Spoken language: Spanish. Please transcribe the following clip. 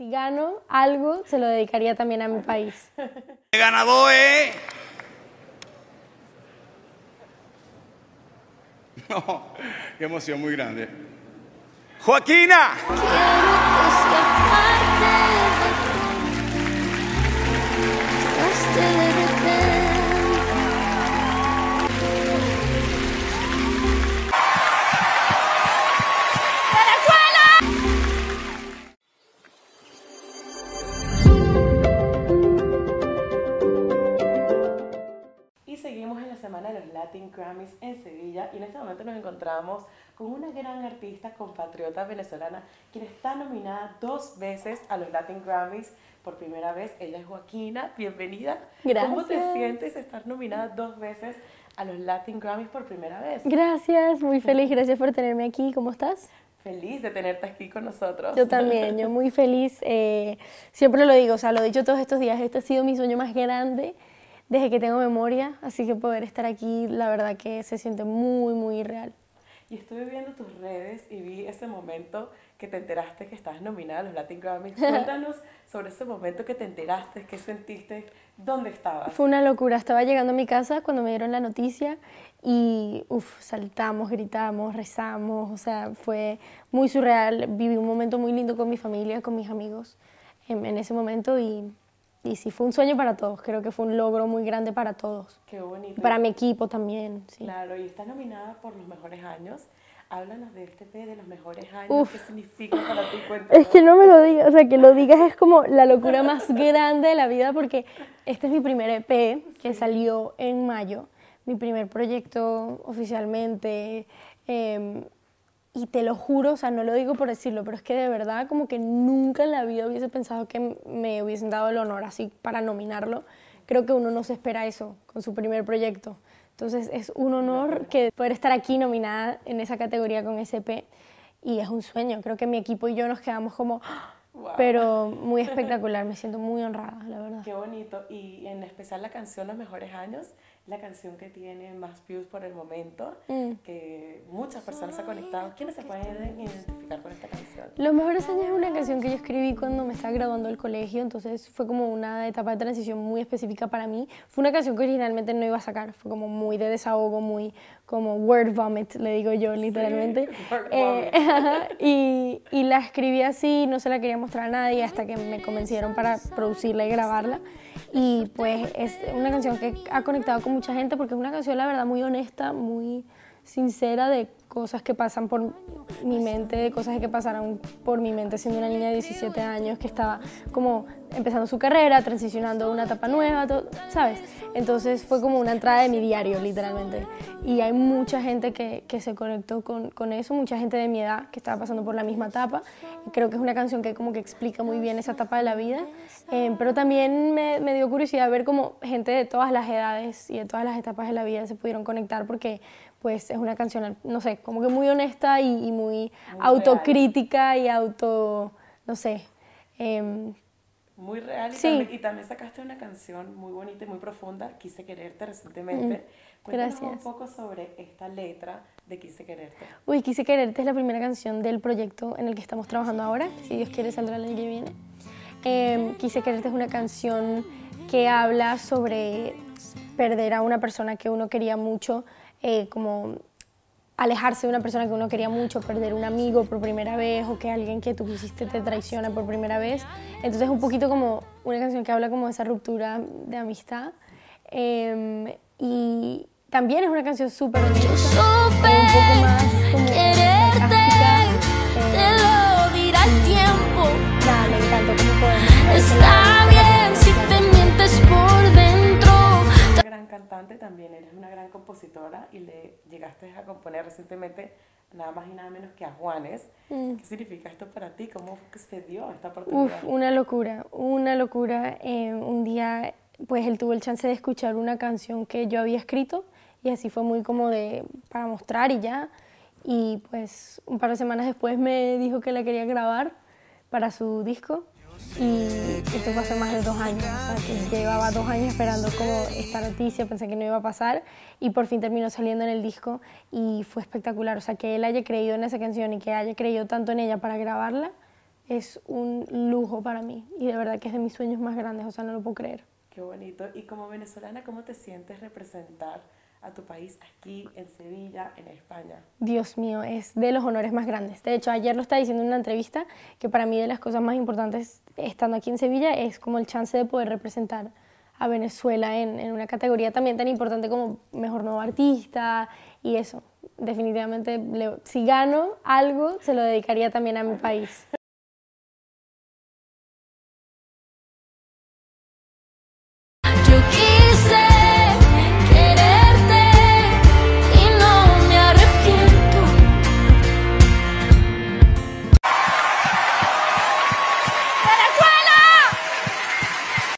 si gano algo, se lo dedicaría también a mi país. El ganador es. No, qué emoción muy grande. Joaquina. Y los Latin Grammys en Sevilla y en este momento nos encontramos con una gran artista compatriota venezolana quien está nominada dos veces a los Latin Grammys por primera vez. Ella es Joaquina, bienvenida. ¿Cómo te Gracias. sientes estar nominada dos veces a los Latin Grammys por primera vez? Gracias, muy feliz, gracias por tenerme aquí. ¿Cómo estás? Feliz de tenerte aquí con nosotros. Yo también, yo muy feliz. eh, siempre lo digo, o sea, lo he dicho todos estos días, este ha sido mi sueño más grande desde que tengo memoria, así que poder estar aquí, la verdad que se siente muy, muy real. Y estuve viendo tus redes y vi ese momento que te enteraste que estabas nominada a los Latin Grammys. Cuéntanos sobre ese momento que te enteraste, qué sentiste, dónde estabas. Fue una locura, estaba llegando a mi casa cuando me dieron la noticia y uf, saltamos, gritamos, rezamos, o sea, fue muy surreal. Viví un momento muy lindo con mi familia, con mis amigos en, en ese momento y, y sí, fue un sueño para todos, creo que fue un logro muy grande para todos. Qué bonito. Para mi equipo también, sí. Claro, y estás nominada por los mejores años. Háblanos de este P de los mejores años. Uf. ¿Qué significa para ti? Cuéntanos. Es que no me lo digas, o sea, que lo digas es como la locura más grande de la vida porque este es mi primer EP que salió en mayo, mi primer proyecto oficialmente. eh, y te lo juro, o sea, no lo digo por decirlo, pero es que de verdad como que nunca en la vida hubiese pensado que me hubiesen dado el honor así para nominarlo. Creo que uno no se espera eso con su primer proyecto. Entonces es un honor que poder estar aquí nominada en esa categoría con SP y es un sueño. Creo que mi equipo y yo nos quedamos como, ¡ah! Wow. pero muy espectacular. Me siento muy honrada, la verdad. Qué bonito. Y en especial la canción Los Mejores Años, la canción que tiene más views por el momento, Mm. que muchas personas se han conectado. ¿Quiénes se pueden identificar con esta canción? Los mejores años es una canción que yo escribí cuando me estaba graduando del colegio, entonces fue como una etapa de transición muy específica para mí. Fue una canción que originalmente no iba a sacar, fue como muy de desahogo, muy como word vomit, le digo yo literalmente. word Eh, y, y la escribí así, no se la quería mostrar a nadie hasta que me convencieron para producirla y grabarla. Y pues es una canción que ha conectado con mucha gente porque es una canción, la verdad, muy honesta, muy sincera de cosas que pasan por mi mente, de cosas que pasaron por mi mente siendo una niña de 17 años que estaba como empezando su carrera, transicionando a una etapa nueva, todo, ¿sabes? Entonces fue como una entrada de mi diario, literalmente. Y hay mucha gente que, que se conectó con, con eso, mucha gente de mi edad que estaba pasando por la misma etapa. Creo que es una canción que como que explica muy bien esa etapa de la vida. Eh, pero también me, me dio curiosidad ver cómo gente de todas las edades y de todas las etapas de la vida se pudieron conectar porque pues es una canción, no sé, como que muy honesta y, y muy, autocrítica y auto, no sé. em, Muy real. Y, Sí. también, y también sacaste una canción muy bonita y muy profunda, Quise Quererte, recientemente. Cuéntanos un Mm, gracias. poco sobre esta letra de Quise Quererte. Uy, Quise Quererte es la primera canción del proyecto en el que estamos trabajando ahora. Si Dios quiere, saldrá el año que viene. Em, Quise Quererte es una canción que habla sobre perder a una persona que uno quería mucho, eh, como alejarse de una persona que uno quería mucho, perder un amigo por primera vez o que alguien que tú quisiste te traiciona por primera vez. Entonces es un poquito como una canción que habla como de esa ruptura de amistad. Em, y también es una canción súper bonita, un poco más como también, eres una gran compositora y le llegaste a componer recientemente nada más y nada menos que a Juanes. Mm. ¿Qué significa esto para ti? ¿Cómo se dio esta oportunidad? Uf, una locura, una locura. Eh, un día, pues él tuvo el chance de escuchar una canción que yo había escrito y así fue muy como de para mostrar y ya. Y pues un par de semanas después me dijo que la quería grabar para su disco y esto fue hace más de dos años. O sea, que llevaba dos años esperando como esta noticia, pensé que no iba a pasar y por fin terminó saliendo en el disco y fue espectacular. O sea, que él haya creído en esa canción y que haya creído tanto en ella para grabarla es un lujo para mí y de verdad que es de mis sueños más grandes, o sea, no lo puedo creer. Qué bonito. Y como venezolana, ¿cómo te sientes representar a tu país aquí en Sevilla, en España? Dios mío, es de los honores más grandes. De hecho, ayer lo estaba diciendo en una entrevista que para mí de las cosas más importantes estando aquí en Sevilla es como el chance de poder representar a Venezuela en, en una categoría también tan importante como Mejor Nuevo Artista y eso. Definitivamente, si gano algo, se lo dedicaría también a mi país.